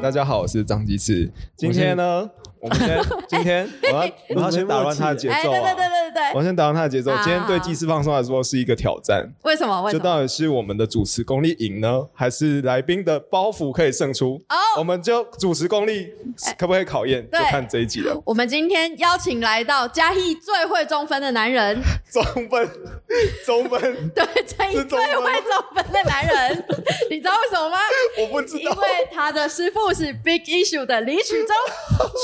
大家好，我是张吉次。今天呢，我们先 今天我要我要先打乱他的节哎，奏啊！对对对对对对，我先打乱他的节奏。今天对技师放松来说是一个挑战，为什么？为什么？就到底是我们的主持功力赢呢，还是来宾的包袱可以胜出？哦我们就主持功力可不可以考验，就看这一集了。我们今天邀请来到嘉义最会中分的男人，中分，中分，对，嘉义是中分吗最会中分的男人，你知道为什么吗？我不知道。因为他的师傅是 Big Issue 的李曲中，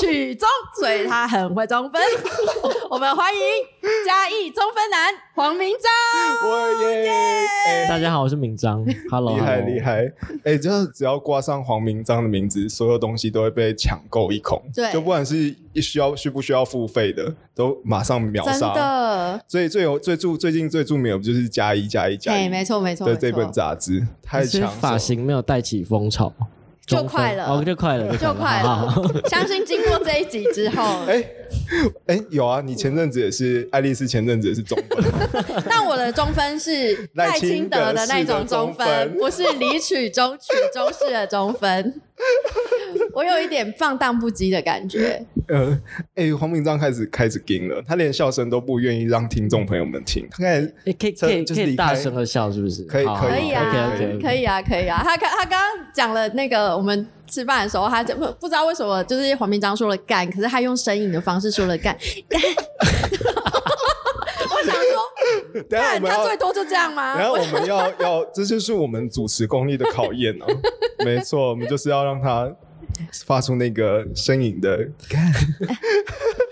曲中，所以他很会中分。我们欢迎嘉义中分男黄明章。我耶！哎大家好，我是明章，Hello，厉害 hello 厉。害！哎、就是只要挂上黄明章的名字，所有东西都会被抢购一空。对就不管是需要需不需要付费的，都马上秒真杀。的，所以最有最著最近最著名的不就是加一加一加嘿，一没错没错，没错的这本杂志，太是强手发型没有带起风潮，就快了。哦，就快了，就快了。相信经过这一集之后，哎 哎、有啊！你前阵子也是，爱丽丝前阵子也是中分，但我的中分是 赖清德的那种中分，不是李曲中曲中式的中分。我有一点放荡不羁的感觉，呃，哎、黄明章开始开始惊了，他连笑声都不愿意让听众朋友们听，他开始哎，可以可以大声的笑，是不是？可以可可以啊，可以啊，可以啊。他刚他刚刚讲了那个我们吃饭的时候，他就不不知道为什么就是黄明章说了干，可是他用呻吟的方式说了干干。我想说，等一下我们要干他最多就这样吗？然后我们要要，这就是我们主持功力的考验啊！没错，我们就是要让他发出那个呻吟的干。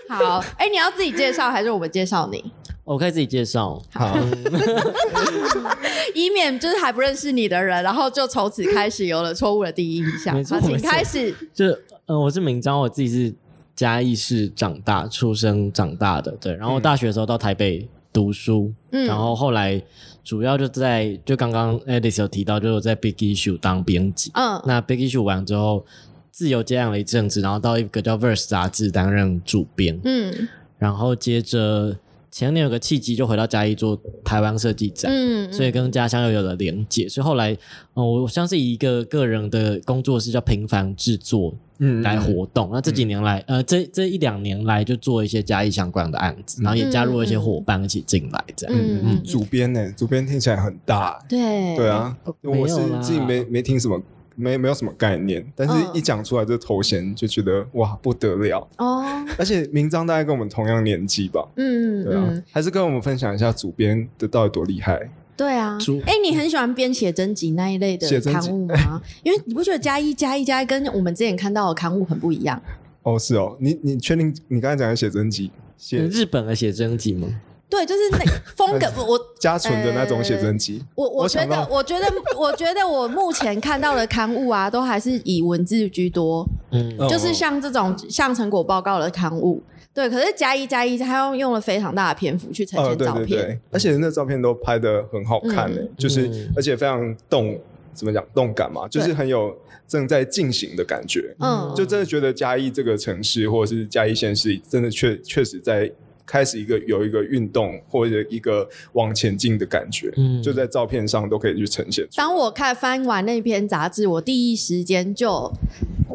好，哎、你要自己介绍还是我们介绍你？我可以自己介绍。好，以免就是还不认识你的人，然后就从此开始有了错误的第一印象。好，请开始。就是呃，我是明章，我自己是嘉义市长大、出生长大的，对。然后我大学的时候到台北读书，嗯然后后来主要就在就刚刚 Alice 有提到，就是在 Big Issue 当编辑。嗯那 Big Issue 完之后，自由接案了一阵子，然后到一个叫 Verse 杂志担任主编，嗯然后接着前年有个契机，就回到嘉义做台湾设计展。嗯，所以跟家乡又有了连结，所以后来，嗯、我像是以一个个人的工作室叫平凡制作嗯来活动。那这几年来，呃，这这一两年来就做一些嘉义相关的案子，然后也加入了一些伙伴一起进来，这样。嗯嗯，主编呢？主编听起来很大，对对，啊，我是自己没没听什么。没没有什么概念，但是嗯一讲出来这头衔就觉得哇不得了，哦，而且明章大概跟我们同样年纪吧，嗯对啊，嗯，还是跟我们分享一下主编的到底多厉害。对啊主。哎，你很喜欢编写真集那一类的写真集刊物吗？因为你不觉得加一加一加一跟我们之前看到的刊物很不一样？哦，是哦，你你确定你刚才讲的写真集写日本的写真集吗？对，就是那风格，我家纯的那种写真集？我我觉得我觉得，我觉得我目前看到的刊物啊，都还是以文字居多，嗯，嗯就是像这种像成果报告的刊物。对，可是加一加一，他用用了非常大的篇幅去呈呃，现照片。对对对，而且那照片都拍的很好看诶、嗯就是、嗯而且非常动，怎么讲动感嘛，就是很有正在进行的感觉。嗯，就真的觉得嘉义这个城市或者是嘉义县市，真的确确实在开始一个有一个运动或者一个往前进的感觉，嗯就在照片上都可以去呈现出。当我看翻完那篇杂志，我第一时间就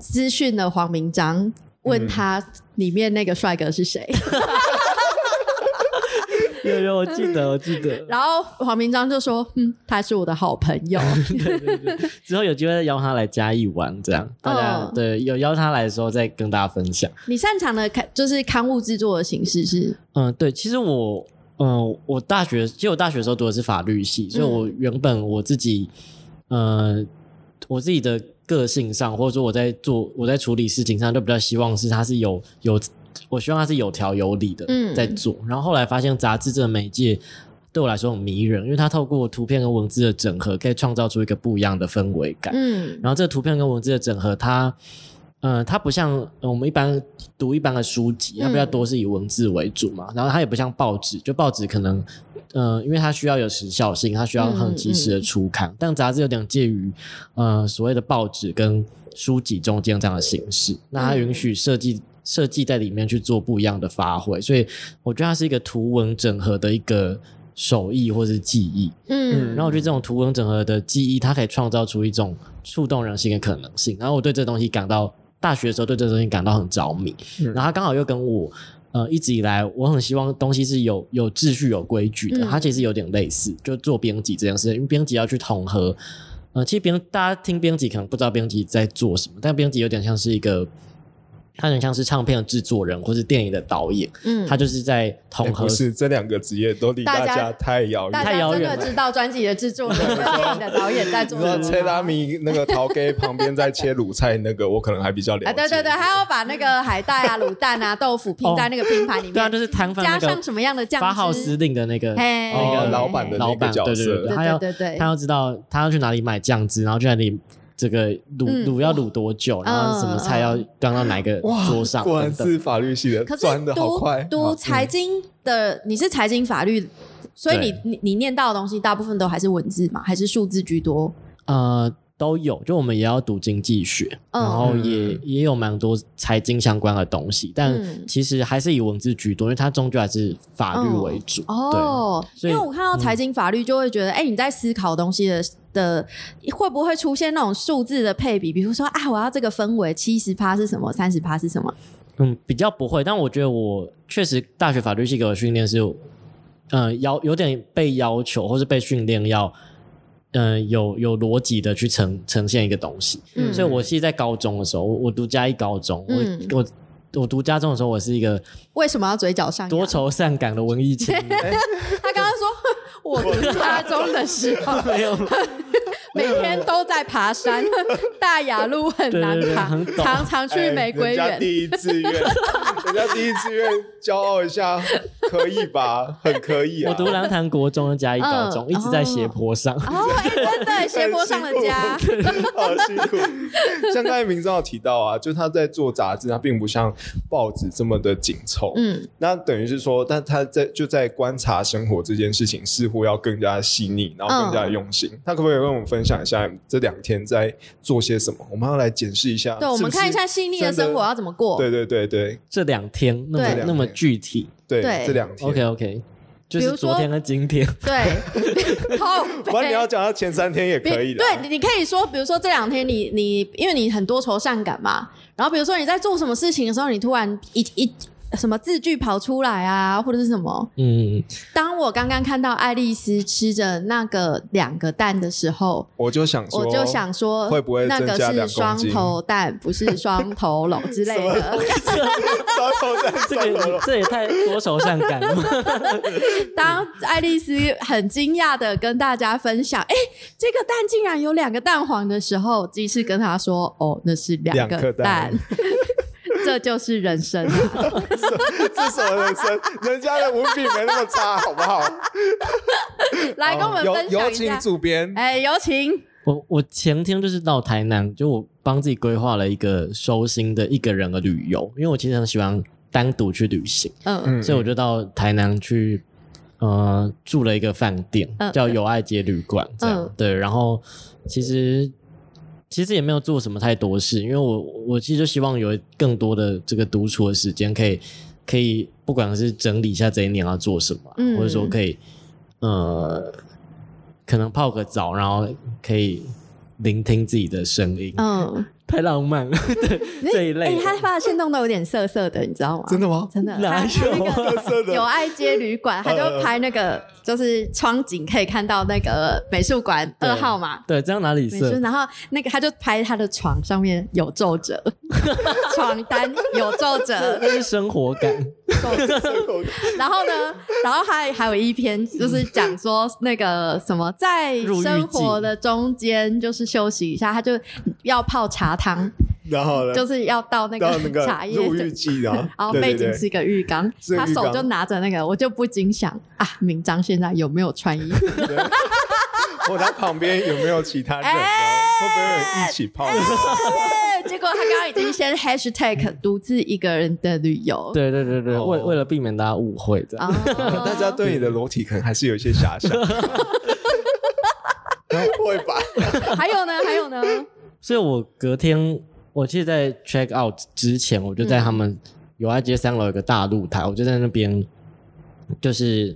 咨询了黄明章，问他里面那个帅哥是谁。有有，我记得，我记得。然后黄明章就说：“嗯，他是我的好朋友。对对对，之后有机会邀他来嘉义玩，这样大家、嗯对有邀他来的时候再跟大家分享。你擅长的刊就是刊物制作的形式是，嗯，对，其实我，嗯，我大学，其实我大学的时候读的是法律系，所以我原本我自己，呃，我自己的个性上，或者说我在做我在处理事情上，就比较希望是它是有有，我希望它是有条有理的嗯在做。然后后来发现杂志这个媒介对我来说很迷人，因为它透过图片跟文字的整合，可以创造出一个不一样的氛围感。嗯然后这个图片跟文字的整合，它呃，它不像呃我们一般读一般的书籍，它比较多是以文字为主嘛。然后它也不像报纸，就报纸可能呃，因为它需要有时效性，它需要很及时的出刊。但杂志有点介于呃所谓的报纸跟书籍中间这样的形式，那它允许设计。设计在里面去做不一样的发挥，所以我觉得它是一个图文整合的一个手艺或是技艺。嗯，然后我觉得这种图文整合的技艺，它可以创造出一种触动人心的可能性。然后我对这东西感到大学的时候对这东西感到很着迷。嗯然后它刚好又跟我呃一直以来我很希望东西是有有秩序、有规矩的。嗯它其实有点类似，就做编辑这件事，因为编辑要去统合。呃，其实编大家听编辑可能不知道编辑在做什么，但编辑有点像是一个。他很像是唱片的制作人，或是电影的导演，嗯他就是在哎统合不是这两个职业都离大家太遥大远。太遥远了的知道专辑的制作人、电影的导演在做什么切拉？米那个陶给旁边在切卤菜那个，我可能还比较了解。啊，对对对，还要把那个海带啊、卤蛋啊、豆腐拼在那个拼盘里面，对啊，就是摊贩那个加上什么样的酱汁？发号司令的那个嘿那个哦老板的那个老板，角色对对对，对他要对对对他要知道他要去哪里买酱汁，然后去哪里这个卤嗯卤要卤多久，然后什么菜要端到哪个，桌上果然。是法律系的，可是钻的好读快。读财经的，你是财经法律，所以你你你念到的东西大部分都还是文字嘛，还是数字居多？呃，都有，就我们也要读经济学，嗯然后嗯也也有蛮多财经相关的东西，但嗯其实还是以文字居多，因为它终究还是法律为主。哦，所以因为我看到财经法律就会觉得，哎、你在思考东西的的会不会出现那种数字的配比？比如说啊，我要这个氛围七十趴是什么，三十趴是什么？嗯，比较不会，但我觉得我确实大学法律系给我训练是，呃，要有点被要求或是被训练要，呃，有有逻辑的去呈呈现一个东西。嗯所以我是，在高中的时候，我我读嘉义高中，嗯我我我读家中的时候，我是一个为什么要嘴角上扬？多愁善感的文艺青年。他刚刚说，我读家中的时候，没有，每天都在爬山，大雅路很难爬常常去哎玫瑰人家园。第一志愿，人家第一志愿 骄傲一下，可以吧？很可以啊。我读蓝潭国中的嘉义高中，嗯一直在斜坡上。哦，哎、真的斜坡上的家，好辛苦。像刚才明章有提到啊，就他在做杂志，他并不像报纸这么的紧凑。嗯，那等于是说，但他在就在观察生活这件事情，似乎要更加细腻，然后更加用心。他可不可以跟我们分享一下这两天在做些什么？我们要来检视一下。对，我们看一下细腻的生活要怎么过。对对对对这两天那对么那么具体对，对这两天。，OK OK，就比如说是昨天和今天。对，好，不然你要讲到前三天也可以的。对，你可以说，比如说这两天你你因为你很多愁善感嘛，然后比如说你在做什么事情的时候，你突然一一什么字句跑出来啊，或者是什么。嗯，当我刚刚看到爱丽丝吃着那个两个蛋的时候，我就想说，我就想说，会不会那个是双头蛋，不是双头龙之类的？双头蛋，这个这也太多愁善感了吧。当爱丽丝很惊讶的跟大家分享，哎、这个蛋竟然有两个蛋黄的时候，鸡翅跟他说：“哦，那是两两个颗蛋这就是人生啊！这是什么人生？人家的文笔没那么差，好不好？来跟我们有分享有请一下。主编。哎、有请。我我前天就是到台南，就我帮自己规划了一个收心的一个人的旅游，因为我其实很喜欢单独去旅行，嗯嗯所以我就到台南去，呃，住了一个饭店，嗯叫友爱街旅馆，这样、嗯对。然后其实其实也没有做什么太多事，因为我我其实就希望有更多的这个独处的时间，可以可以不管是整理一下这一年要做什么或者说可以呃，可能泡个澡，然后可以聆听自己的声音，嗯，太浪漫了，对 这一类哎、欸。他发的线动都有点色色的，你知道吗？真的吗？真的，有那个色的友爱街旅馆，他就拍那个就是窗景，可以看到那个美术馆二号嘛。对，这样哪里美术，色？然后那个他就拍他的床上面有皱褶，床单有皱褶，那是生活感，然后呢，然后还还有一篇就是讲说那个什么，在生活的中间就是休息一下，他就要泡茶汤，然后呢？就是要倒那到那个茶叶入浴记啊，然后背景是一个浴缸，他手就拿着那个，我就不禁想啊，明章现在有没有穿衣服？我他旁边有没有其他人会不会有一起泡？对结果他刚刚已经先 hashtag 独自一个人的旅游，对对对对，哦为为了避免大家误会，这样。啊，大家对你的裸体可能还是有一些遐想，会吧？还有呢，还有呢，所以我隔天，我其实，在 check out 之前，我就在他们友爱街三楼有个大露台，我就在那边，就是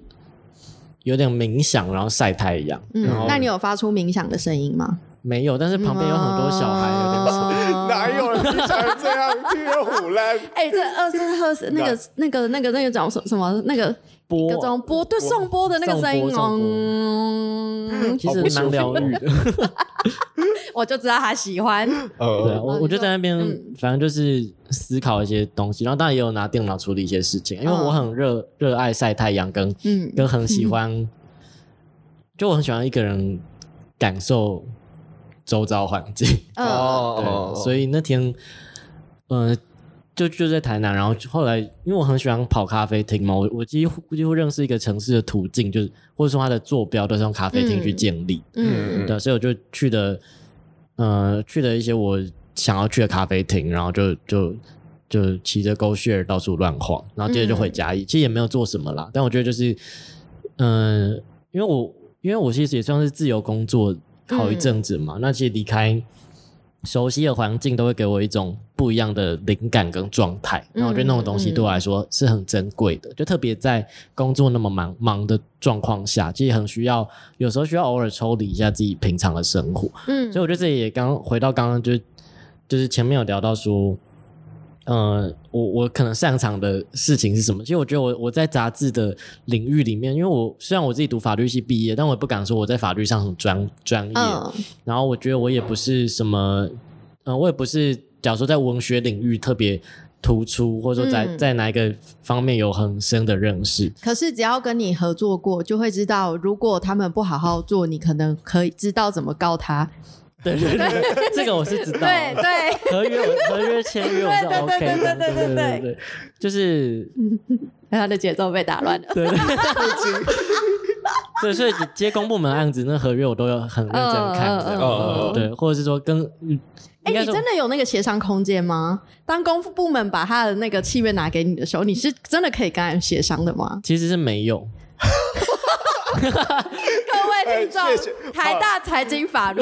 有点冥想，然后晒太阳。嗯，那你有发出冥想的声音吗？没有？但是旁边有很多小孩，有点 哪有人听起来这样听得虎烂？哎、这二十赫斯那个 那个那个那个叫什什么那个波各种波对送波的那个声音送波送波嗯，其实蛮疗愈的。我就知道他喜欢。对啊，呃，我我就在那边嗯，反正就是思考一些东西，然后当然也有拿电脑处理一些事情，因为嗯我很热热爱晒太阳，跟嗯跟很喜 欢，就我很喜欢一个人感受周遭环境。嗯哦 对，所以那天，呃，就就在台南，然后后来因为我很喜欢跑咖啡厅嘛，我我几乎几乎认识一个城市的途径，就是或者说它的坐标都是用咖啡厅去建立。嗯对，所以我就去的，呃，去了一些我想要去的咖啡厅，然后就就就骑着 Go Share 到处乱晃，然后接着就回家义，其实也没有做什么啦，但我觉得就是，嗯、因为我因为我其实也算是自由工作好一阵子嘛，那其实离开。熟悉的环境都会给我一种不一样的灵感跟状态，那我觉得那种东西对我来说是很珍贵的，就特别在工作那么忙忙的状况下，其实很需要，有时候需要偶尔抽离一下自己平常的生活。嗯所以我觉得这里也刚回到刚刚就就是前面有聊到说，呃，我我可能擅长的事情是什么？其实我觉得我我在杂志的领域里面，因为我虽然我自己读法律系毕业，但我也不敢说我在法律上很专专业。嗯然后我觉得我也不是什么，呃，我也不是，假如说在文学领域特别突出，或者说在、嗯在哪一个方面有很深的认识。可是只要跟你合作过，就会知道，如果他们不好好做，你可能可以知道怎么告他。对对对，这个我是知道的。对对，合约合约签约我是 对对 OK 的，对对对对对对，就是他的节奏被打乱了。对对 对，所以接公部门案子，那合约我都有很认真看对，或者是说跟，嗯哎、你真的有那个协商空间吗？当公部门把他的那个契约拿给你的时候，你是真的可以跟他协商的吗？其实是没有，各位听众哎谢谢，台大财经法律，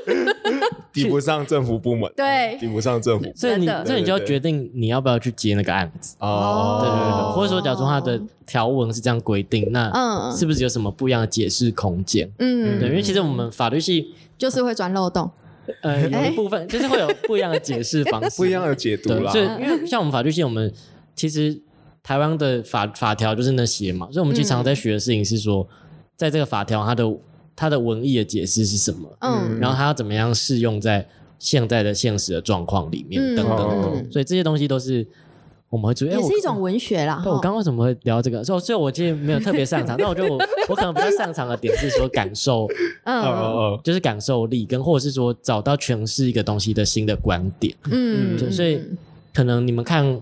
抵不上政府部门，对。抵不上政府。所以你真的。所以你就要决定你要不要去接那个案子，哦，对对对。或者说假如说它的条文是这样规定，那嗯是不是有什么不一样的解释空间？嗯，对，因为其实我们法律系就是会钻漏洞。呃有一部分就是会有不一样的解释方式，不一样的解读，啦。所。以因为像我们法律系，我们其实台湾的法法条就是那些嘛，所以我们经常在学的事情是说，在这个法条它的它的文义的解释是什么，嗯然后它要怎么样适用在现在的现实的状况里面，嗯等等等嗯所以这些东西都是我们会注意。也是一种文学啦。对，我哈刚刚为什么会聊这个？所以，所以我其实没有特别擅长，那我觉得我我可能比较擅长的点是说感受，嗯就是感受力，跟或者是说找到诠释一个东西的新的观点。嗯所以可能你们看，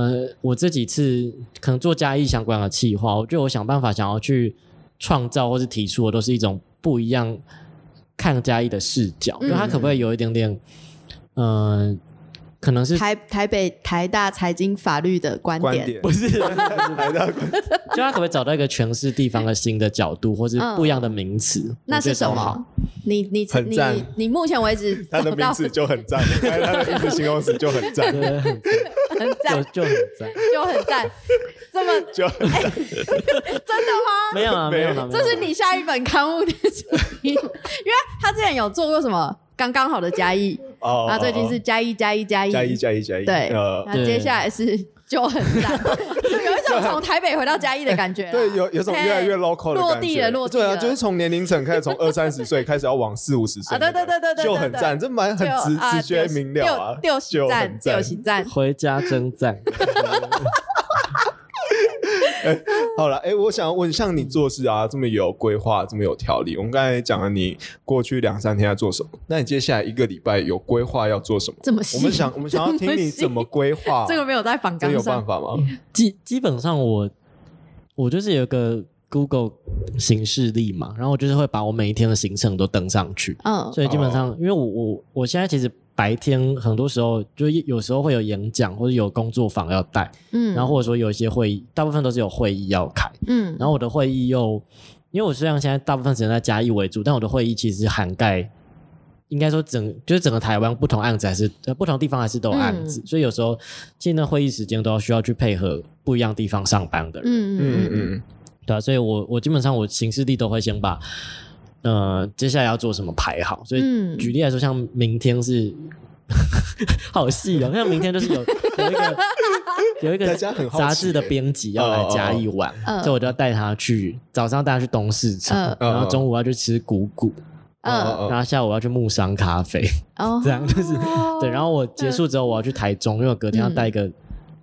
呃，我这几次可能做嘉义相关的企划，我觉得我想办法想要去创造或是提出的，都是一种不一样看嘉义的视角，嗯就它可不可以有一点点，呃，可能是台台北台大财经法律的观点，观点。不是，台大观点。就他可不可以找到一个诠释地方的新的角度，或是不一样的名词？嗯那是什么？你你你很赞。你目前为止他的名字 就很赞，他的名字形容词就很赞，对，很很赞，就就很赞。就很赞，这么就很赞。真的吗？没有啊，没有啊，没有啊。这是你下一本刊物的主题，因为他之前有做过什么刚刚好的加一，哦那最近是加一加一加一加一加一加一，对，呃，那接下来是就很赞，就有一种从台北回到嘉义的感觉啊。对，有有种越来越 local 的落，地了落地对啊，就是从年龄层开始，从二三十岁开始 要往四五十岁对对对对对，就很赞，，这蛮很直觉明了啊，六六就赞很赞六。喜赞，回家征战。好了，哎，我想要问，像你做事啊，这么有规划，这么有条理，我们刚才讲了你过去两三天在做什么，那你接下来一个礼拜有规划要做什么？这么我们想，我们想要听你怎么规划，这个没有在访这有纲上办。法吗？基基本上我我就是有一个 Google 行事历嘛，然后我就是会把我每一天的行程都登上去，嗯所以基本上，因为我我我现在其实白天很多时候就有时候会有演讲或者有工作坊要带，嗯然后或者说有一些会议，大部分都是有会议要开，嗯然后我的会议又因为我虽然现在大部分时间在嘉义为主，但我的会议其实涵盖。应该说整就是整个台湾不同案子还是呃不同地方还是都有案嗯子，所以有时候其实那会议时间都要需要去配合不一样地方上班的人。嗯嗯嗯嗯嗯对啊，所以我我基本上我行事历都会先把呃接下来要做什么排好。所以嗯。举例来说，像明天是 好细哦，像明天就是有有一个 有一个杂志的编辑要来嘉义玩，嗯所以我就要带他去早上带他去东市场，嗯。然后中午要去吃谷谷，嗯，然后下午要去木商咖啡，哦，这样就是对。然后我结束之后我要去台中，因为我隔天要带一个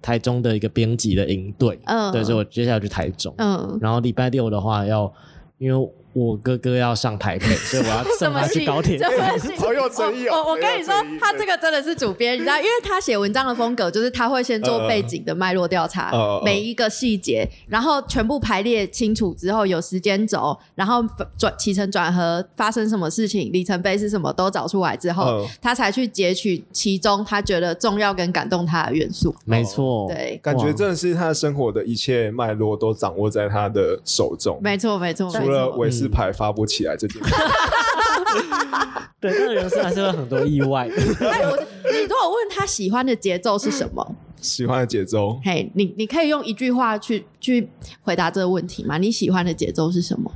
台中的一个编辑的营队，嗯。对，所以我接下来去台中。嗯，然后礼拜六的话要，因为我哥哥要上台北，所以我要送他去高铁 这站。么细好有诚意哦我我跟你说，他这个真的是主编，你知道，因为他写文章的风格就是他会先做背景的脉络调查每一个细节，然后全部排列清楚之后有时间轴，然后转起承转合发生什么事情，里程碑是什么都找出来之后嗯，他才去截取其中他觉得重要跟感动他的元素。没错，对，感觉真的是他生活的一切脉络都掌握在他的手中，没错，没错，除了韦斯牌发不起来这件事，对，那个人生还是会有很多意外。哎，我你如果问他喜欢的节奏是什么？喜欢的节奏。嘿，你你可以用一句话去去回答这个问题吗？你喜欢的节奏是什么？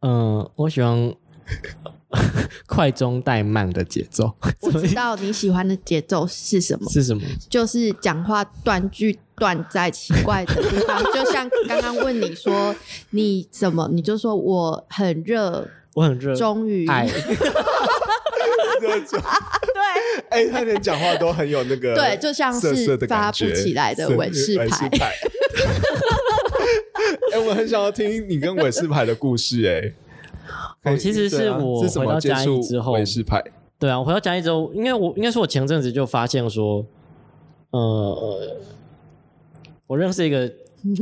嗯，我喜欢 快中带慢的节奏。我知道你喜欢的节奏是什么，是什么？就是讲话断句断在奇怪的地方，就像刚刚问你说你怎么，你就说我很热，我很热，终于爱。对哎，他连讲话都很有那个 对，就像是发不起来的涩韦氏牌。牌。哎，我很想要听你跟韦氏牌的故事，哎。可以哦其实是我回到嘉义么接触之后？对啊，我回到嘉义之后，应该我应该说，我前阵子就发现说，呃，我认识一个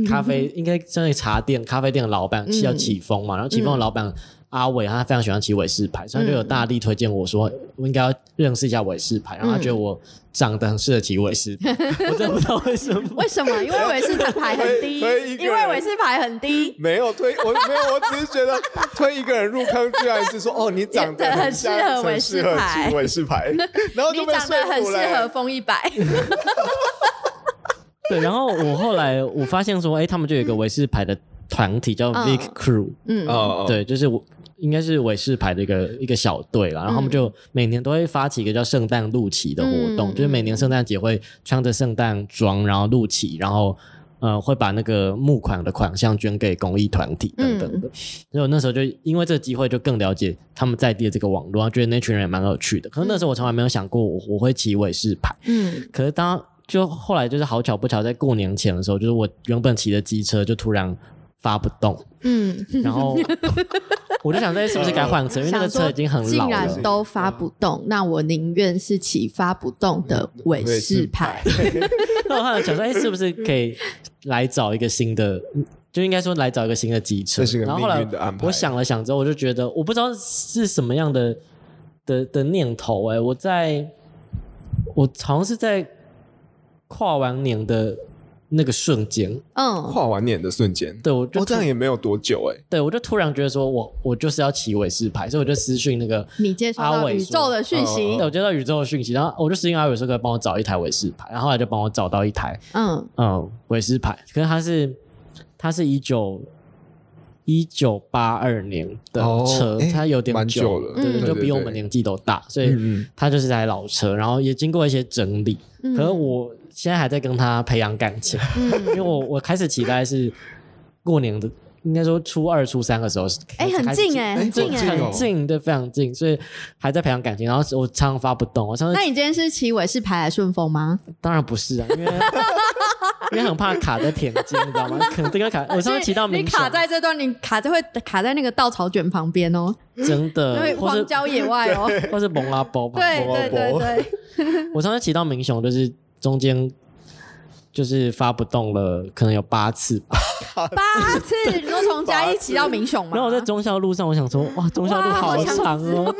咖啡，应该算是茶店、咖啡店的老板，嗯叫启峰嘛。然后启峰的老板阿伟，他非常喜欢骑韦氏牌，所以他就有大力推荐我说，我应该要认识一下韦氏牌。然后他觉得我长得很适合骑韦氏牌，我真的不知道为什么。为什么？因为韦氏牌很低，推推一个人。因为韦氏牌很低。没有推，我没有，我只是觉得 推一个人入坑，居然是说哦，你长得很像适合韦氏牌。韦氏牌，然后就你被说长得很适。合风一百，对，然后我后来我发现说，哎，他们就有一个韦氏牌的团体叫嗯。Vic Crew，嗯，哦，对，就是我应该是韦氏牌的一个一个小队啦，然后他们就每年都会发起一个叫圣诞露旗的活动，嗯就是每年圣诞节会穿着圣诞装，然后露旗，然后呃会把那个募款的款项捐给公益团体等等的。所以我那时候就因为这个机会就更了解他们在地的这个网络，然后觉得那群人也蛮有趣的。可是那时候我从来没有想过我我会骑韦氏牌，嗯可是当就后来就是好巧不巧，在过年前的时候，就是我原本骑的机车就突然发不动，嗯，然后 我就想说，哎是不是该换车？因为那个车已经很既老了。然都发不动，那我宁愿是骑发不动的韦氏牌。那我后来想说，哎，是不是可以来找一个新的？就应该说来找一个新的机车这是。个然后后来运的安排我想了想之后，我就觉得我不知道是什么样的的的念头。哎，我在我好像是在跨完年的那个瞬间，嗯，跨完年的瞬间，对我就哦，这样也没有多久哎。对我就突然觉得说我我就是要骑韦氏牌，所以我就私讯那个你接收到宇宙的讯息。对，，我接到宇宙的讯息，然后我就私信阿伟说可以帮我找一台韦氏牌，然后后来就帮我找到一台嗯。嗯韦氏牌，可是它是它是一九一九八二年的哦车，诶它有点蛮久了。对对，嗯就比我们年纪都大，所以它就是台老车，然后也经过一些整理，嗯。可是我现在还在跟他培养感情，因为我我开始期待是过年的，应该说初二、初三的时候是，哎，很近哎，哎很近哎。很近，对，非常近，所以还在培养感情。然后我常常发不动，我上次那你今天是骑尾是排来顺风吗？当然不是啊，因为 因为很怕卡在田间，你知道吗？可能这个卡。我上次骑到你民雄卡在这段，你卡在会卡在那个稻草卷旁边哦，真的荒郊野外哦。或是蒙阿波旁对边。对对对，我上次骑到明雄，就是中间就是发不动了，可能有八次吧。八次，你说从嘉义骑到民雄吗？然后我在忠孝路上，我想说，哇，忠孝路好长哦，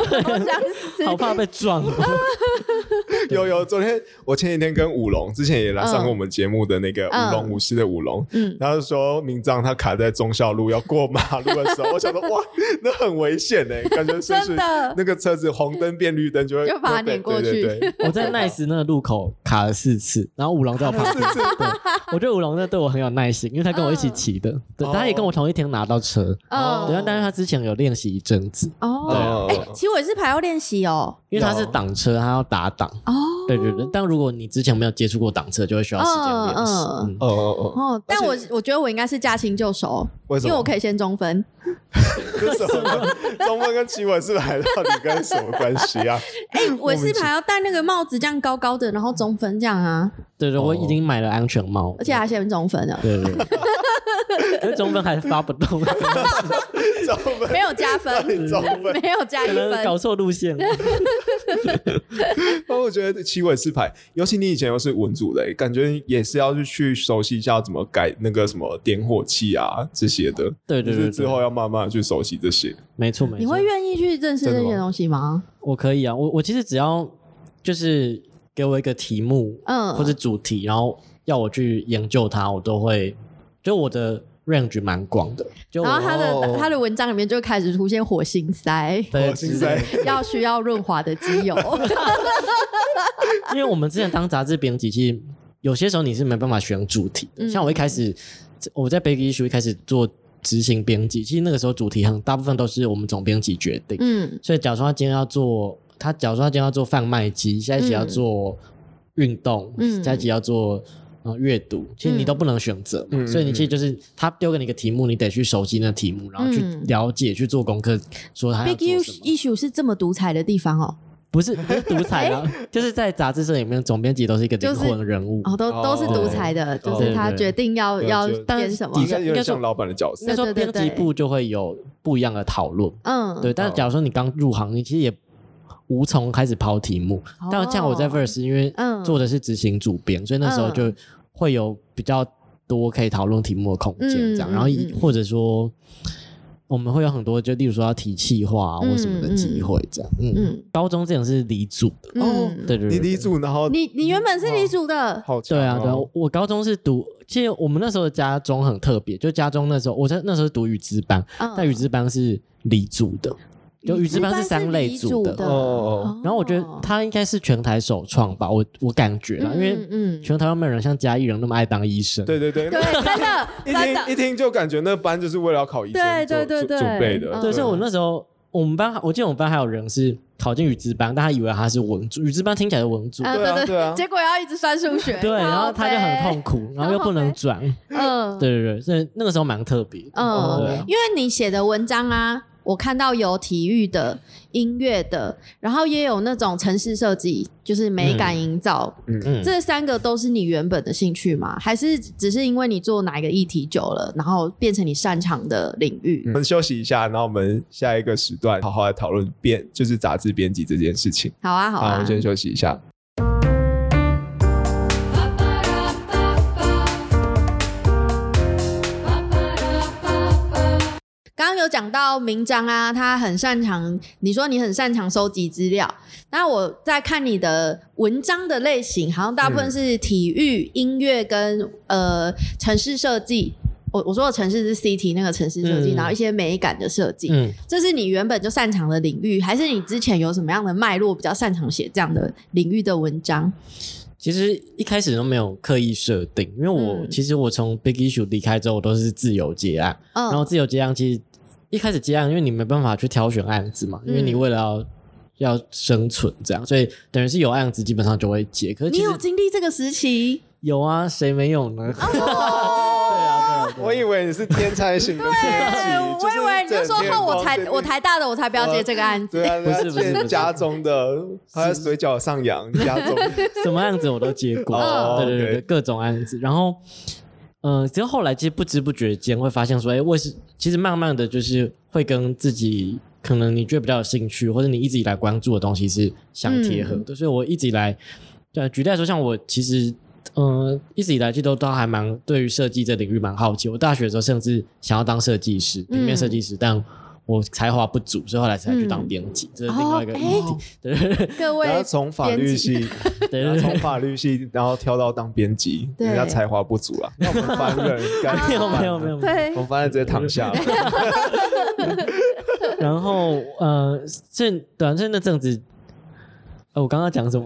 好怕被撞哦。有有，昨天我前几天跟武龙，之前也来上过我们节目的那个嗯武龙无锡的武龙，嗯他就说明章他卡在忠孝路要过马路的时候，我想说哇，那很危险哎，感觉随时真的那个车子红灯变绿灯就会就把它被碾过去对对对我在 Nice 那个路口卡了四次，然后五龙在我旁边。对，我觉得五龙那对我很有耐心，因为他跟我一起骑骑的，对，哦。他也跟我同一天拿到车，哦。对，但是他之前有练习一阵子，哦，对。哎，骑尾式牌要练习哦，因为他是挡车，他要打挡，哦，对对对。但如果你之前没有接触过挡车，就会需要时间练习。哦哦哦，哦，但我我觉得我应该是驾轻就熟，为什么？因为我可以先中分。这什么？中分跟骑尾式牌到底跟什么关系啊？哎，尾式牌要戴那个帽子，这样高高的，然后中分这样啊，对对，我已经买了安全帽，而且还先中分了，对对对，因为中分还发不动，中分没有加分，中分没有加一分搞分。错路线。那我觉得七尾四排，尤其你以前又是文组的、欸感觉也是要去去熟悉一下怎么改那个什么点火器啊这些的。对对对对就是之后要慢慢地去熟悉这些。没错没错。你会愿意去认识这些东西吗？我可以啊，我我其实只要就是给我一个题目，嗯或者主题，然后要我去研究它，我都会，就我的 range 蛮广的，就然后他的哦他的文章里面就开始出现火星塞，对火星塞，要需要润滑的机油。因为我们之前当杂志编辑，其实有些时候你是没办法选主题的。嗯像我一开始我在 Big Issue 一开始做执行编辑，其实那个时候主题很大部分都是我们总编辑决定。嗯所以假如说他今天要做，他假如说他今天要做贩卖机，下一集要做运动，嗯下一集要做呃阅读，其实你都不能选择嘛。嗯所以你其实就是他丢给你一个题目，你得去熟悉那题目，然后去嗯了解、去做功课，说他要，Big 做什么。Issue 是这么独裁的地方哦，不是不是独裁啊，就是在杂志社里面，总编辑都是一个灵魂人物。哦，都哦都是独裁的，就是他决定要要就编什么应。该有点像老板的角色那。时候编辑部就会有不一样的讨论，嗯，对。但是假如说你刚入行，你其实也无从开始抛题目。哦。但像我在 Verse，因为嗯。做的是执行主编，所以那时候就会有比较多可以讨论题目的空间，这样。嗯然后或者说我们会有很多，就例如说要提企划啊或什么的机会，这样。嗯嗯高中这种是理组的，哦嗯，对对你理组，然后你你原本是理组的，好强对啊，对我高中是读，其实我们那时候的家中很特别，就家中那时候我在那时候是读语资班，嗯。但语资班是理组的，就语资班是三类组的。哦哦然后我觉得他应该是全台首创吧，我我感觉啦，因为嗯全台湾没有人像嘉义人那么爱当医生。对对对，对，真的一 真的。听一听就感觉那班就是为了要考医生对对对对。准备的。嗯。对，所以我那时候我们班，我记得我们班还有人是考进语资班，但他以为他是文组，语资班听起来是文组，嗯对啊对啊。结果要一直算数学，对，然后他就很痛苦，然后又不能转，嗯。对对对，所以那个时候蛮特别。的。嗯因为你写的文章啊，我看到有体育的、音乐的，然后也有那种城市设计，就是美感营造，嗯嗯，这三个都是你原本的兴趣吗？还是只是因为你做哪一个议题久了，然后变成你擅长的领域？我们休息一下，然后我们下一个时段好好来讨论编，就是杂志编辑这件事情。好啊，好啊，我先休息一下。刚刚有讲到明章啊，他很擅长，你说你很擅长收集资料。那我在看你的文章的类型，好像大部分是体育、音乐跟呃城市设计。我我说的城市是 city 那个城市设计，嗯然后一些美感的设计，嗯，这是你原本就擅长的领域，还是你之前有什么样的脉络比较擅长写这样的领域的文章？其实一开始都没有刻意设定，因为我、嗯其实我从 Big Issue 离开之后，我都是自由接案，嗯，然后自由接案其实一开始接案，因为你没办法去挑选案子嘛，因为你嗯为了要。要生存这样，所以等于是有案子基本上就会接。可是你有经历这个时期？有啊，谁没有呢？对啊，对啊，对啊我以为你是天才型的编 对，辑，我以为你就说后我台我台大的我才不要接这个案子。对啊，不是不是家中的，还有水饺上扬，家中 什么案子我都接过，哦对对对，各种案子。然后，嗯、其实后来其实不知不觉间会发现说，哎，我是其实慢慢的就是会跟自己可能你觉得比较有兴趣，或者你一直以来关注的东西是相贴合的。所以我一直以来，对，举例来说，像我其实。嗯，一直以来其实都都还蛮对于设计这领域蛮好奇。我大学的时候甚至想要当设计师，平面设计师，但我才华不足，所以后来才去当编辑，这是另外一个议题。哦对各位然后从法律系，对从法律系，然后跳到当编辑，人家才华不足啊。那我们凡人该没有没有没有，没有对我们凡人直接躺下了。然后呃，这短暂的阵子，呃，我刚刚讲什么？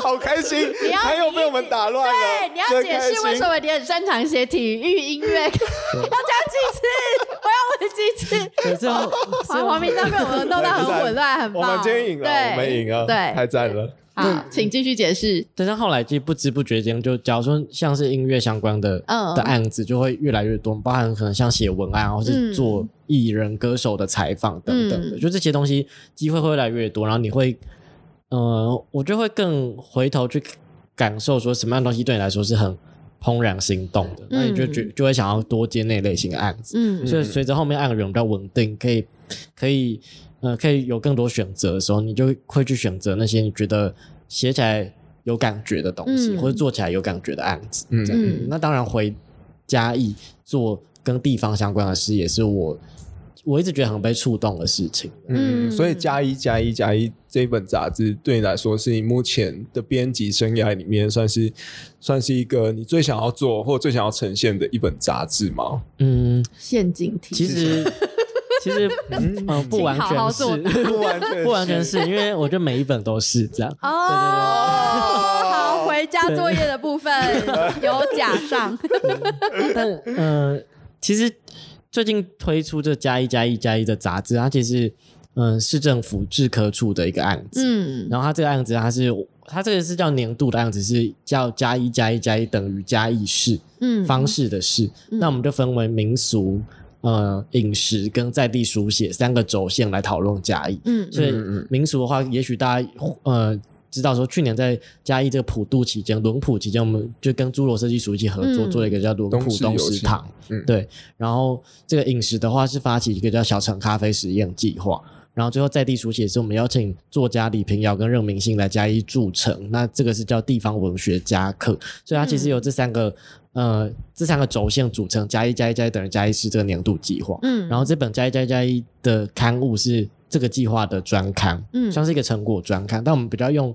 好 好开心你，要还有被我们打乱了。对，你要解释为什么你很擅长写体育、音乐，要讲几次？我要问几次？对，最后黄黄明章被我们弄到很混乱，很棒。我们今天赢了，对我们赢了，对，太赞了。好，请继续解释。但是后来就不知不觉间，就假如说像是音乐相关的、嗯的案子，就会越来越多，包含可能像写文案，或是嗯做艺人、歌手的采访等等的，嗯就这些东西机会会越来越多，然后你会，呃，我就会更回头去感受说什么样的东西对你来说是很怦然心动的，那你就觉就会想要多接那类型的案子。嗯。所以随着后面案源比较稳定，可以可以呃可以有更多选择的时候，你就会去选择那些你觉得写起来有感觉的东西，嗯。或者做起来有感觉的案子。嗯。嗯那当然回嘉义做跟地方相关的事，也是我我一直觉得很被触动的事情。嗯，嗯所以加一加一加一这一本杂志对你来说，是你目前的编辑生涯里面算是算是一个你最想要做或最想要呈现的一本杂志吗？嗯，陷阱题。其实其实嗯、呃 不完请好好全是。不完全不完全是因为我觉得每一本都是这样，哦，好，回家作业的部分有假上。但呃，其实最近推出这加一加一加一的杂志，它其实嗯、呃市政府制科处的一个案子，嗯。然后它这个案子它是它这个是叫年度的案子，是叫加一加一加一等于加一式嗯。方式的式，嗯。那我们就分为民俗。呃，饮食跟在地书写三个轴线来讨论嘉义，嗯。所以民俗的话，也许大家呃知道说，去年在嘉义这个普渡期间，轮普期间，我们就跟侏罗设计署一起合作，嗯做了一个叫轮普东食堂。嗯，对，然后这个饮食的话是发起一个叫小城咖啡实验计划，然后最后在地书写是我们邀请作家李平遥跟任明信来嘉义筑城，那这个是叫地方文学家课，所以它其实有这三个、呃这三个轴线组成，加一加一加一等于加一是这个年度计划，嗯。然后这本加一加一加一的刊物是这个计划的专刊，嗯像是一个成果专刊，但我们比较用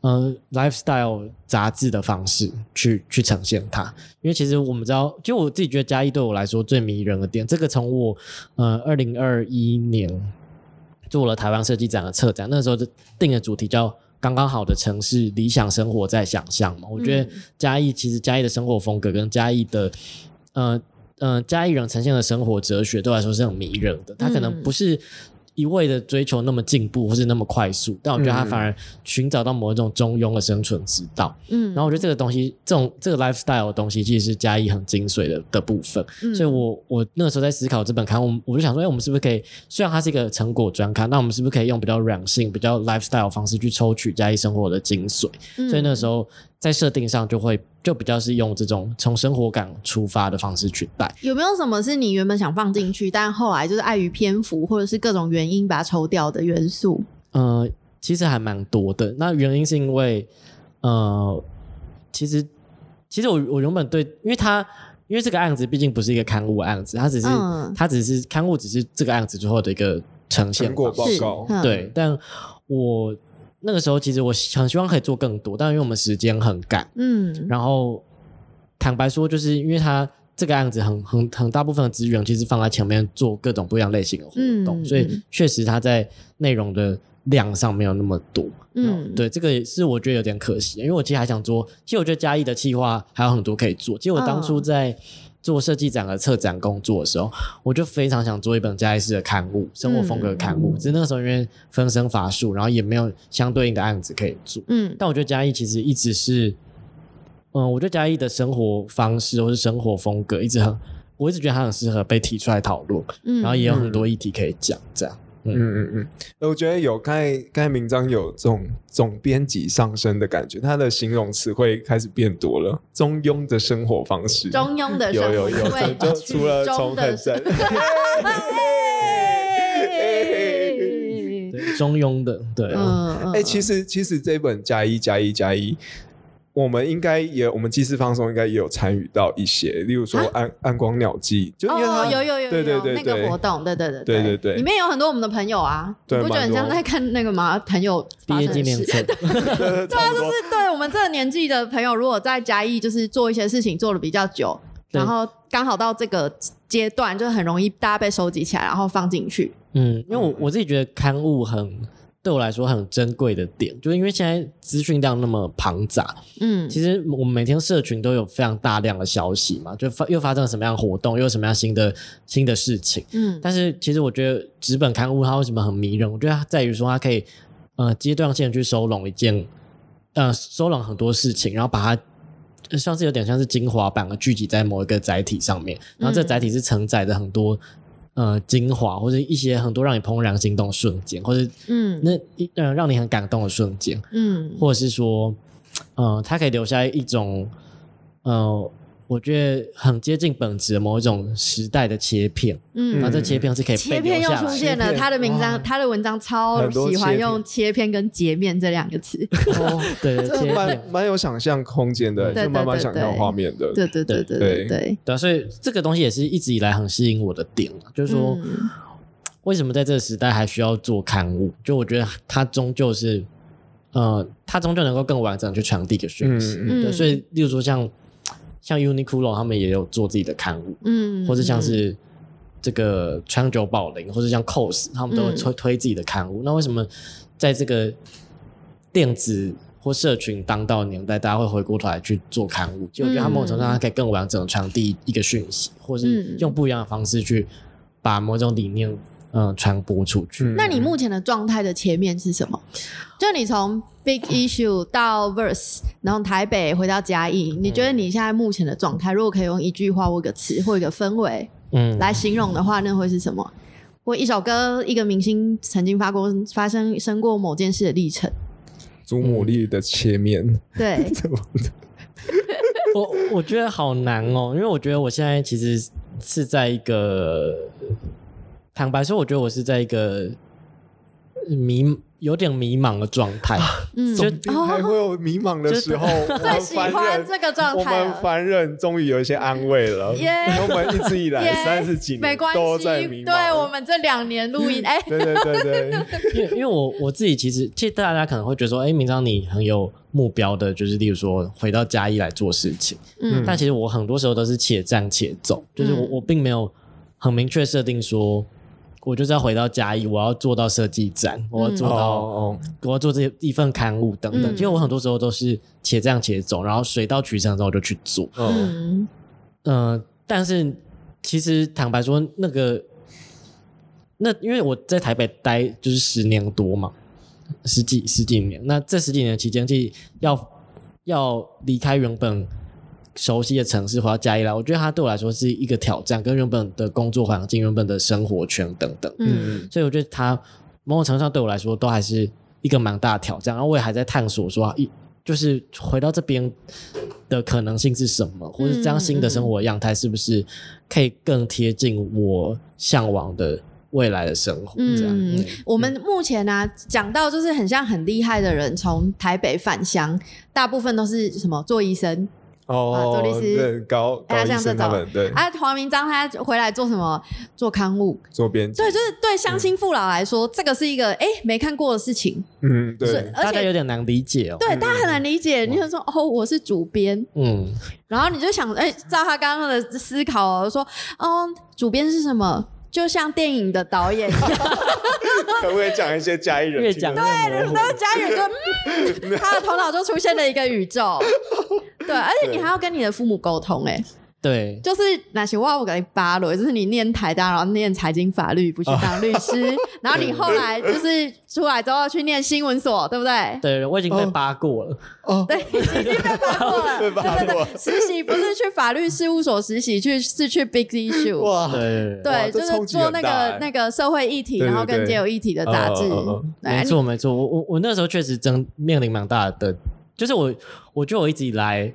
呃 lifestyle 杂志的方式去去呈现它，因为其实我们知道，就我自己觉得嘉义对我来说最迷人的点，这个从我呃二零二一年做了台湾设计展的策展，那时候就定的主题叫。刚刚好的城市，理想生活在想象嘛。我觉得嗯嘉义其实嘉义的生活风格跟嘉义的呃呃嘉义人呈现的生活哲学，对我来说是很迷人的。他可能嗯不是一味的追求那么进步或是那么快速，但我觉得他嗯反而寻找到某一种中庸的生存之道。嗯然后我觉得这个东西，这种这个 lifestyle 的东西，其实是嘉义很精髓的的部分。嗯所以我我那个时候在思考这本刊，我我就想说，哎，我们是不是可以，虽然它是一个成果专刊，那我们是不是可以用比较软性、比较 lifestyle 的方式去抽取嘉义生活的精髓？嗯所以那时候在设定上就会就比较是用这种从生活感出发的方式去带。有没有什么是你原本想放进去，但后来就是碍于篇幅或者是各种原因把它抽掉的元素？呃，其实还蛮多的。那原因是因为，呃，其实其实我我原本对，因为它因为这个案子毕竟不是一个刊物案子，它只是、嗯它只是刊物，只是这个案子最后的一个呈现成果报告对，但我那个时候其实我很希望可以做更多，但因为我们时间很赶，嗯然后坦白说，就是因为他这个案子很很很大部分的资源其实放在前面做各种不一样类型的活动，嗯所以嗯确实他在内容的量上没有那么多。嗯，对，这个也是我觉得有点可惜，因为我其实还想做，其实我觉得嘉义的企划还有很多可以做。其实我当初嗯在做设计展和策展工作的时候，我就非常想做一本嘉义市的刊物，生活风格的刊物。只是那个时候因为分身乏术，然后也没有相对应的案子可以做。嗯但我觉得嘉义其实一直是，嗯，我觉得嘉义的生活方式或是生活风格一直很，我一直觉得它很适合被提出来讨论，嗯，然后也有很多议题可以讲，这样。嗯。嗯嗯，我觉得有刚才刚才明章有这种总编辑上升的感觉，他的形容词会开始变多了，中庸的生活方式，中庸的生有有有，就曲除了中的从很深，对，中庸的，对，嗯，嗯。哎、其实其实这本加一加一加一，我们应该也，我们祭祀放松应该也有参与到一些，例如说啊？暗暗光鸟季，就因为它、哦，有有有有对对对那个活动，对对对对。对对里面有很多我们的朋友啊，你不觉得很像在看那个吗？朋友毕业发生的事？纪念册，对啊，就。是对我们这个年纪的朋友，如果在嘉义就是做一些事情做的比较久，然后刚好到这个阶段，就很容易大家被收集起来，然后放进去。嗯，因为我我自己觉得刊物很对我来说很珍贵的点，就是因为现在资讯量那么庞杂，嗯，其实我们每天社群都有非常大量的消息嘛，就发又发生了什么样的活动，又有什么样新的新的事情。嗯但是其实我觉得纸本刊物它为什么很迷人？我觉得它在于说它可以呃阶段性地去收拢一件呃收拢很多事情，然后把它。呃像是有点像是精华版的聚集在某一个载体上面，然后这个载体是承载着很多呃精华或者一些很多让你怦然心动的瞬间，或者嗯。那一呃让你很感动的瞬间，嗯。或者是说，呃，它可以留下一种，呃，我觉得很接近本质的某一种时代的切片，嗯然后这切片是可以切片又。出现了，他的文章，他的文章超喜欢用切片跟截面这两个词。哦，对，这蛮。蛮有想象空间的，对就慢慢想象对画面的。对对对对对对，所以这个东西也是一直以来很吸引我的点啊就是说，嗯为什么在这个时代还需要做刊物？就我觉得它终究是，呃，它终究能够更完整去传递一个讯息。嗯对，嗯所以例如说像像 Uniqlo 他们也有做自己的刊物，嗯，或者像是这个川久保玲，或者像 COS，他们都会嗯推推自己的刊物。那为什么在这个电子或社群当道年代，大家会回过头来去做刊物？就我觉得他某种程度上可以更完整的传递一个讯息，或是嗯用不一样的方式去把某种理念嗯、呃传播出去。嗯那你目前的状态的切面是什么？就你从 Big Issue 到 Verse，然后台北回到嘉义，你觉得你现在目前的状态，如果可以用一句话或一个词或一个氛围嗯，来形容的话，那会是什么？或一首歌、一个明星曾经发过发生生过某件事的历程？祖母绿的切面，对，我我觉得好难哦，因为我觉得我现在其实是在一个，坦白说，我觉得我是在一个迷有点迷茫的状态。嗯，就总还会有迷茫的时候，我最喜欢凡人这个状态我们。凡人终于有一些安慰了。耶我们一直以来耶三十几年没关系，都在迷茫。对我们这两年录音，哎、对对对对，因为因为我我自己其实，其实大家可能会觉得说，哎，明章你很有目标的，就是例如说回到嘉义来做事情。嗯但其实我很多时候都是且战且走，就是我嗯我并没有很明确设定说，我就是要回到嘉义，我要做到设计展，我要做哦到哦，我要做这一份刊物等等。嗯其实我很多时候都是且战且走，然后水到渠成之后我就去做。嗯嗯嗯，但是其实坦白说，那个那因为我在台北待就是十年多嘛，十几十几年。那这十几年期间，其实要要离开原本熟悉的城市，回到家里来，我觉得它对我来说是一个挑战，跟原本的工作环境、原本的生活圈等等。嗯所以我觉得它某种程度上对我来说都还是一个蛮大的挑战。然后我也还在探索说，一就是回到这边的可能性是什么，或是这样新的生活样态是不是可以更贴近我向往的未来的生活？这样，嗯嗯，我们目前呢、讲到就是很像很厉害的人从台北返乡，大部分都是什么做医生哦，周律师对高高医哎像这种生他们对啊，黄明章他回来做什么？做刊物。做编辑对，，就是对乡亲父老来说，这个是一个哎没看过的事情，嗯是对，而且大家有点难理解哦。对大家很难理解。你就说哦，我是主编，嗯，然后你就想，哎，照他刚刚的思考哦，说，哦，主编是什么？就像电影的导演一样，可不可以讲一些嘉义人越讲听得越模糊。那家人就，嗯，他的头脑就出现了一个宇宙。对，而且你还要跟你的父母沟通、哎，对，就是那些话我给你扒了，就是你念台大，然后念财经法律，不去当律师，然后你后来就是出来之后去念新闻所，对不对？对我已经被哦。扒过了。哦，对，已经被扒过了。对对过。对，实习不是去法律事务所实习，去是去 Big Issue。哇，对，对，就是做那个欸。那个社会议题，然后跟对。街友议题的杂志。没错，没错，我我我那时候确实真面临蛮大的，就是我我觉得我一直以来，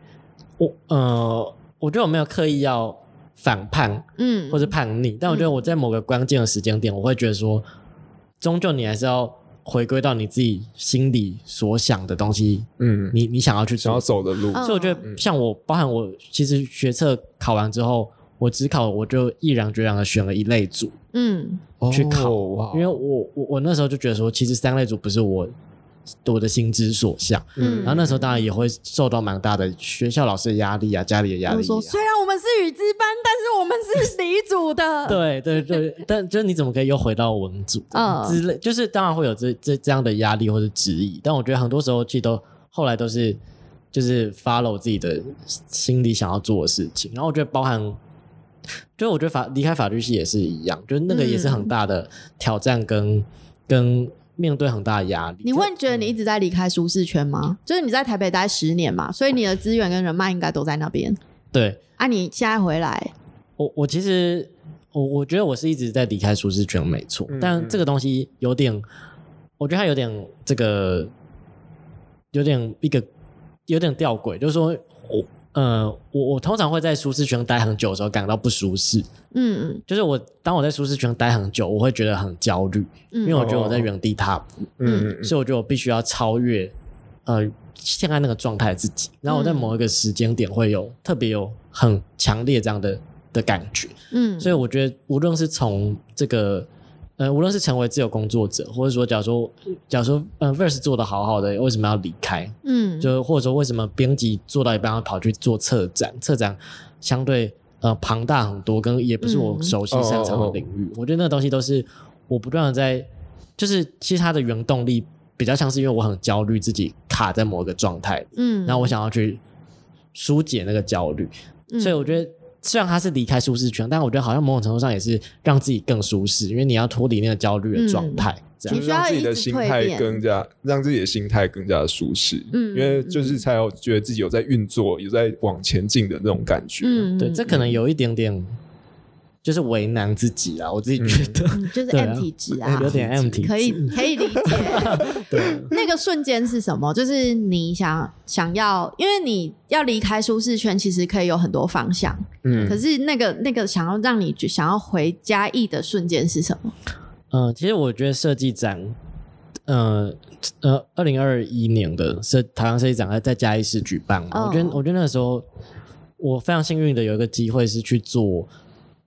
我呃，我觉得我没有刻意要反叛嗯，或者叛逆，但我觉得我在某个关键的时间点，我会觉得说，终究你还是要回归到你自己心里所想的东西，嗯，你你想要去想要。走的路，嗯所以我觉得，像我，包含我，其实学测考完之后，我只考我就毅然决然的选了一类组，嗯。去考哦因为我我我那时候就觉得说，其实三类组不是我我的心之所向。嗯然后那时候当然也会受到蛮大的学校老师的压力啊，家里的压力、我说，啊。虽然我们是语资班，但是我们是理组的。对对对，但就是你怎么可以又回到文组嗯之类？就是当然会有这这这样的压力或者质疑，但我觉得很多时候其实都后来都是就是 follow 自己的心里想要做的事情。然后我觉得包含，就是我觉得法离开法律系也是一样，就是那个也是很大的挑战跟、跟面对很大的压力。你会觉得你一直在离开舒适圈吗？就是你在台北待十年嘛，所以你的资源跟人脉应该都在那边。对啊，你现在回来，我我其实我我觉得我是一直在离开舒适圈，没错。嗯但这个东西有点，我觉得它有点这个，有点一个有点吊诡，就是说我呃我我通常会在舒适圈待很久的时候感到不舒适，嗯嗯。就是我当我在舒适圈待很久，我会觉得很焦虑，嗯。因为我觉得我在原地踏步，嗯嗯所以我觉得我必须要超越呃现在那个状态自己，然后我在某一个时间点会有特别有很强烈这样的的感觉。嗯，所以我觉得，无论是从这个，呃，无论是成为自由工作者，或者说，假如说，假如说，呃，Verse 做的好好的，为什么要离开？嗯就或者说，为什么编辑做到一半要跑去做策展？策展相对呃庞大很多，跟也不是我嗯熟悉擅长的领域。我觉得那个东西都是我不断的在，就是其实它的原动力比较像是因为我很焦虑，自己卡在某一个状态，嗯，然后我想要去疏解那个焦虑。嗯，所以我觉得，虽然他是离开舒适圈，但我觉得好像某种程度上也是让自己更舒适，因为你要脱离那个焦虑的状态。这样就是让自己的心态更加，让自己的心态更加的舒适，嗯因为就是才有觉得自己有在运作，有在往前进的那种感觉。嗯，对，这可能有一点点，就是为难自己啊，我自己觉得、嗯就是 M 体质啊，有点 M 体质，可以可以理解。对，那个瞬间是什么？就是你想想要，因为你要离开舒适圈，其实可以有很多方向。嗯可是那个那个想要让你觉想要回嘉义的瞬间是什么？嗯、其实我觉得设计展，呃呃，二零二一年的设台湾设计展在在嘉义市举办嘛，哦我觉得我觉得那个时候我非常幸运的有一个机会是去做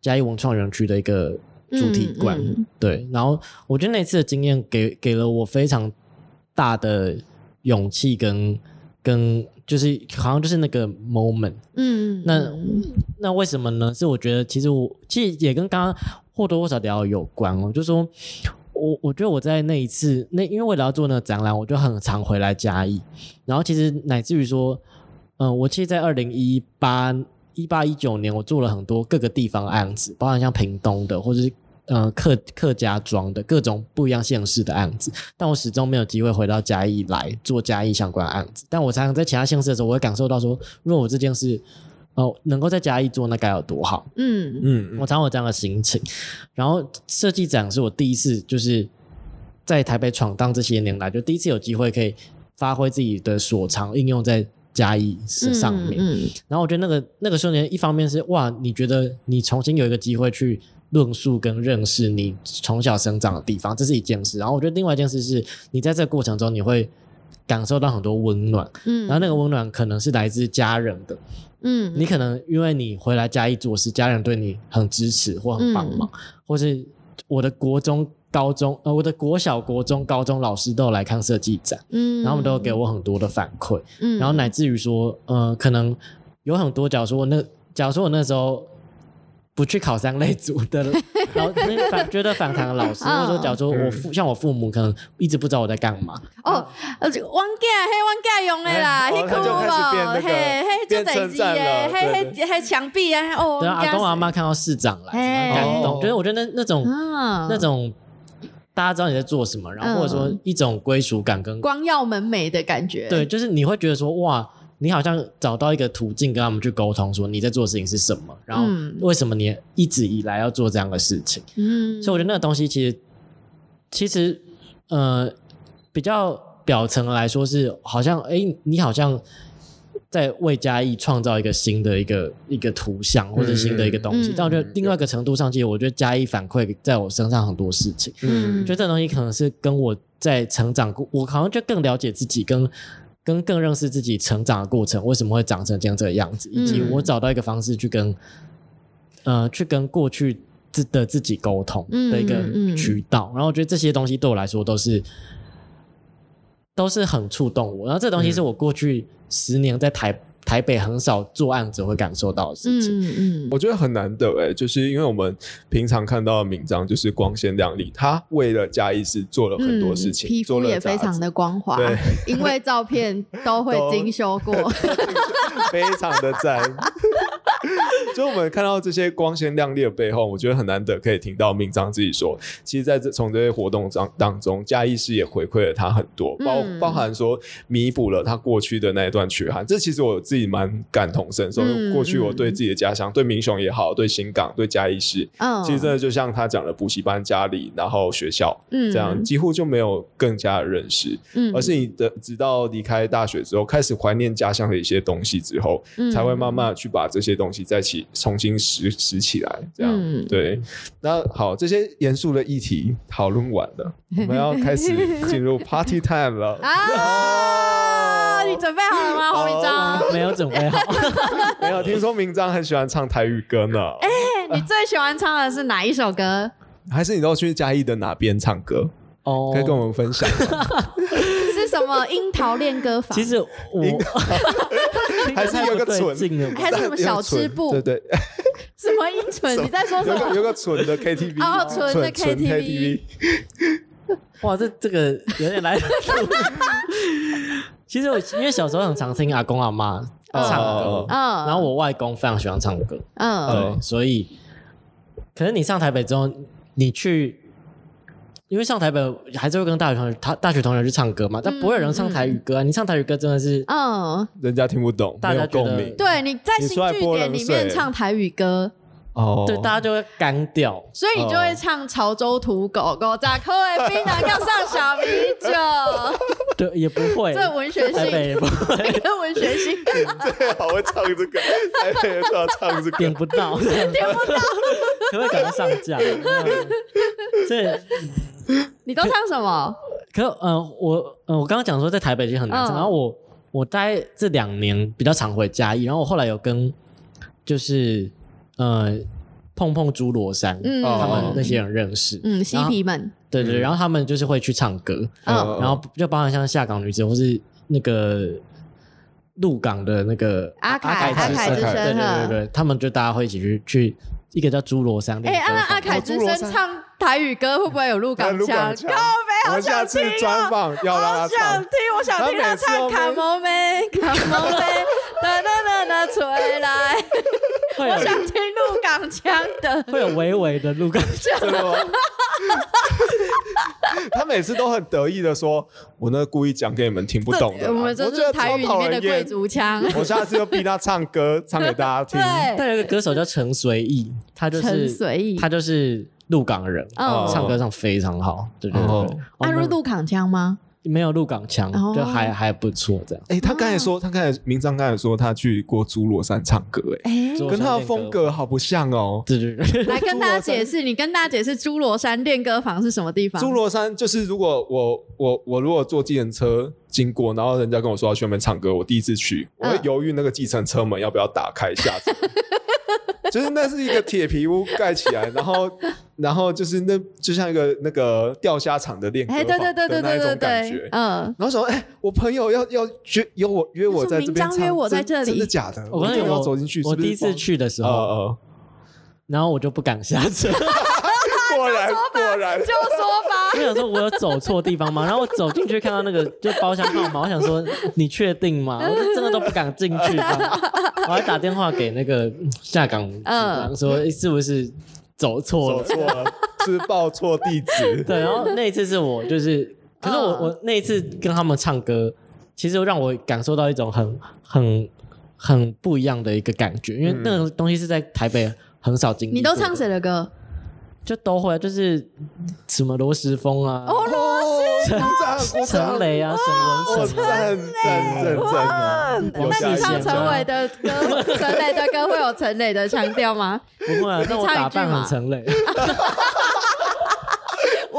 嘉义文创园区的一个主题馆，嗯嗯对，然后我觉得那次的经验给给了我非常大的勇气跟跟就是好像就是那个 moment，嗯，那嗯。那为什么呢？是我觉得其实我其实也跟刚刚或多或少聊有关哦，就是说我我觉得我在那一次那因为为了要做那个展览，我就很常回来嘉义，然后其实乃至于说，嗯、我其实，在二零一八一八一九年，我做了很多各个地方案子，包含像屏东的或者是。呃，客客家庄的各种不一样县市的案子，但我始终没有机会回到嘉义来做嘉义相关的案子。但我常常在其他县市的时候，我会感受到说，如果我这件事哦，能够在嘉义做，那该有多好！嗯嗯我常有这样的心情。然后设计展是我第一次，就是在台北闯荡这些年来，就第一次有机会可以发挥自己的所长，应用在嘉义上面。嗯然后我觉得那个那个瞬间，一方面是哇，你觉得你重新有一个机会去论述跟认识你从小生长的地方，这是一件事。然后我觉得另外一件事是，你在这个过程中，你会感受到很多温暖，嗯，然后那个温暖可能是来自家人的，嗯，你可能因为你回来嘉义做事，家人对你很支持或很帮忙，嗯。或是我的国中、高中，呃，我的国小、国中、高中老师都有来看设计展，嗯，然后他们都有给我很多的反馈，嗯，然后乃至于说，呃，可能有很多，假如说我那，假如说我那时候。不去考三类组的，然后反觉得反弹的老师，或者说假如说我父像我父母可能一直不知道我在干嘛，哦，呃，这汪家嘿，汪家用的啦，嘿，酷哦他就开始变那个嘿，嘿，就变代志称赞了耶，嘿，对嘿，嘿，墙壁啊，哦，对啊，阿公阿妈，妈看到市长来，感动，哦。就是我觉得那那种啊，那种大家知道你在做什么，然后或者说嗯一种归属感跟光耀门楣的感觉，对，，就是你会觉得说哇，你好像找到一个途径跟他们去沟通，说你在做的事情是什么，然后嗯为什么你一直以来要做这样的事情。嗯，所以我觉得那个东西其实其实呃比较表层来说是好像哎，你好像。在为嘉义创造一个新的一个一个图像或者新的一个东西，嗯但我觉得另外一个程度上，其实我觉得嘉义反馈在我身上很多事情，嗯。我觉得这东西可能是跟我在成长过，我好像就更了解自己，跟跟更认识自己成长的过程，为什么会长成这样这个样子，以及嗯我找到一个方式去跟呃去跟过去自的自己沟通嗯的一个嗯嗯。渠道。然后我觉得这些东西对我来说都是都是很触动我。然后这东西是我过去十年在台台北很少做案者会感受到的事情。嗯嗯，我觉得很难得哎，就是因为我们平常看到的名章就是光鲜亮丽，他为了嘉义市做了很多事情，嗯皮肤也非常的光滑对，因为照片都会精修过。非常的赞。就我们看到这些光鲜亮丽的背后，我觉得很难得可以听到明章自己说，其实在这从这些活动当当中，嘉义市也回馈了他很多，包、嗯包含说弥补了他过去的那一段缺憾。这其实我自己蛮感同身受，过去我对自己的家乡，对民雄也好，对新港，对嘉义市，嗯，其实真的就像他讲的，补习班、家里，然后学校，嗯这样几乎就没有更加的认识，嗯而是你的直到离开大学之后，开始怀念家乡的一些东西之后，嗯才会慢慢地去把这些东西再起重新拾拾起来，这样、嗯对。那好，这些严肃的议题讨论完了，我们要开始进入 party time 了。啊，你准备好了吗，洪明章？没有准备好，没有听说明章很喜欢唱台语歌呢，哎你最喜欢唱的是哪一首歌？还是你都去嘉义的哪边唱歌？哦，可以跟我们分享。是什么樱桃练歌法？其实我还是有个蠢还是什么小吃部？对对，什么音唇？你在说什么？有个蠢的 KTV，哦蠢的 KTV 哇，这这个有点来。其实我因为小时候很常听阿公阿妈唱歌，然后我外公非常喜欢唱歌，嗯。对，所以可能你上台北之后，你去，因为上台北还是会跟大学同学、他大学同学去唱歌嘛，但不会有人唱台语歌啊。你唱台语歌真的是嗯，人家听不懂，没有大家觉得共鸣。对，你在新你出来据点里面唱台语歌，哦，对大家就会干掉。所以你就会唱潮州土狗狗在口味槟榔要上小米酒，对，也不会，这文学性，也不会跟文学性。对，好会唱这个，台北人都要唱这个。点不到，点不到，可不可以赶快上架？这你都唱什么？可呃，我呃，我刚刚讲说在台北已经很难唱，嗯然后我我大概这两年比较常回嘉义，然后我后来有跟就是呃碰碰朱罗山，嗯他们哦。那些人认识，嗯，嬉皮们，对对，然后他们就是会去唱歌，嗯然后就包含像下岗女子或是那个鹿港的那个阿凯凯阿凯之对对声对对，他们就大家会一起去去一个叫朱罗山的哎，歌阿坊阿凯之声唱台语歌会不会有鹿港腔？鹿港腔。靠北，好我们下次想听哦。专访要让他好想唱。听，，我想听他唱《都卡莫妹》，卡莫妹，哒哒哒哒吹来，会有我想听鹿港腔的。会有微微的鹿港 腔。他每次都很得意的说：“我那故意讲给你们听不懂的啦。”我们这是台语里面的贵族腔。我下次就逼他唱歌，唱给大家听。对，但有一个歌手叫陈随意，他就陈是随意他就是鹿港人，嗯唱歌唱非常好，对对哦对对。我啊，是鹿港腔吗？没有鹿港强哦，就还还不错这样。哎、他刚才说，他刚才明章刚才说他去过侏罗山唱歌、哎、跟他的风格好不像哦。对对对，来跟大家解释，你跟大家解释侏罗山练歌房是什么地方？侏罗山就是，如果我我我如果坐计程车经过，然后人家跟我说要去那边唱歌，我第一次去，我会嗯犹豫那个计程车门要不要打开下车。就是那是一个铁皮屋盖起来，然后 然后就是那就像一个那个钓虾场的练歌哎，对对房对对对那一种感对觉，。嗯，然后说，哎、我朋友要要约约我约我在这边唱，约我在真这里真的假的？我跟你一定要我走进去。我第一次去的时候，呃呃，然后我就不敢下车，果然果然就说吧，我想说我有走错地方吗？然后我走进去看到那个就包厢号码，我想说你确定吗？我就真的都不敢进去。我还打电话给那个嗯下港局长说、诶是不是走错了？走错了，是报错地址。对，然后那一次是我就是，可是我、嗯我那一次跟他们唱歌，其实让我感受到一种很很很不一样的一个感觉，因为那个东西是在台北很少经历。你都唱？谁的歌？就都会啊，就是什么罗时丰啊，哦，罗时丰、陈！雷啊，沈哦，文成啊。赞赞赞赞！那你唱陈伟的歌，陈雷的歌会有陈雷的腔调吗？不会啊，那我打扮很陈磊，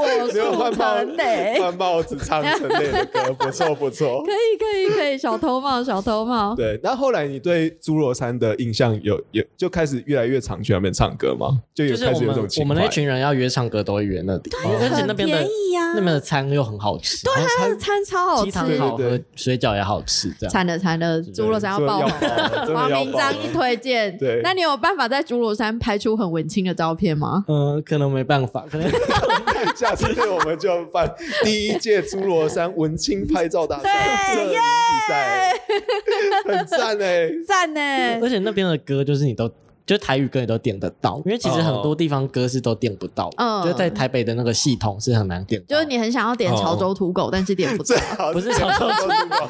没有换速帽成磊，换帽子唱陈磊的歌，不错不错可。以 可以可以，小偷帽小偷帽。对，那后来你对侏罗山的印象有有就开始越来越常去那边唱歌吗？就有就是开始有这我们我种情怀们那群人要约唱歌都会约那里，而且那边的便宜呀那边的餐又很好吃，对它的餐超好鸡吃，汤好喝对对，水饺也好吃，这样。惨了惨了，侏罗山要爆红。真的王明章一推荐，对那你有办法在侏罗山拍出很文青的照片吗？嗯，可能没办法，可能 下次我们就办第一届侏罗山文青拍照大赛、摄影比赛，很赞哎！赞呢！而且那边的歌就是你都。就台语歌你都点得到，因为其实很多地方歌是都点不到的，嗯就在台北的那个系统是很难点到。就是你很想要点潮州土狗，但是点不到。好不是潮州土狗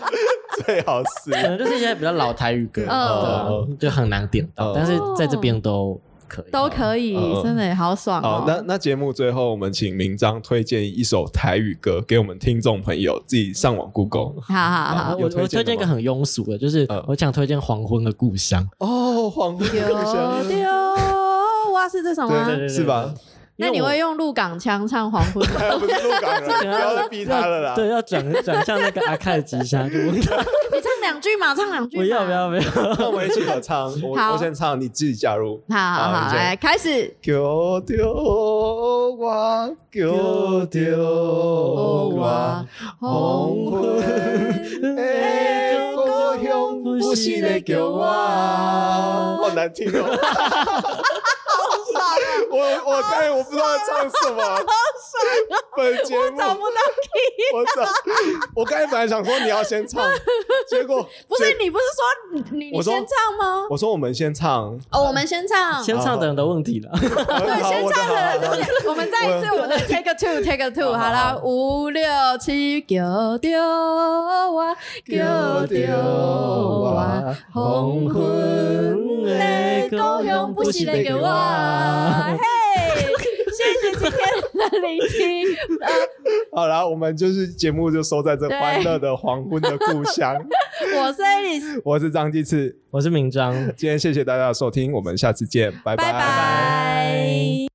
最好是可能就是一些比较老台语歌，嗯对啊就很难点到，嗯但是在这边都可以。都可以嗯，真的也好爽好哦。，那那节目最后，我们请明章推荐一首台语歌给我们听众朋友，自己上网 Google。好好好，我我推荐一个很庸俗的，就是嗯我想推荐《黄昏的故乡》。哦，黄昏的故乡，丢，哇，是这首吗？对是吧？那你会用鹿港腔唱《黄昏》吗？不是鹿港人，不要再逼他了啦。对，要转转向那个阿凯的吉祥，就问他你唱两句嘛，唱两句。不要不要。不要，那我们一起合唱，我好我先唱，你自己加入。好好好，来开始。叫着我，叫着我，黄昏的故乡不是在叫我，好难听哦。我我刚我不知道要唱什么，本节目找不到 key，我找，我刚才本来想说你要先唱，结果不是你不是说你你先唱吗？我说我们先唱，哦，我们先唱。先唱的人的问题了。对，好先唱我的人，我们再一次，我们的 take a two，take a two，好了，五六七，叫着我，叫着我，黄昏的故乡不是在叫我，嘿，谢谢今天的聆听，呃好啦，我们就是节目就收在这对欢乐的黄昏的故乡。我是 Alice，我是张继次，我是明章。今天谢谢大家的收听，我们下次见，拜拜拜。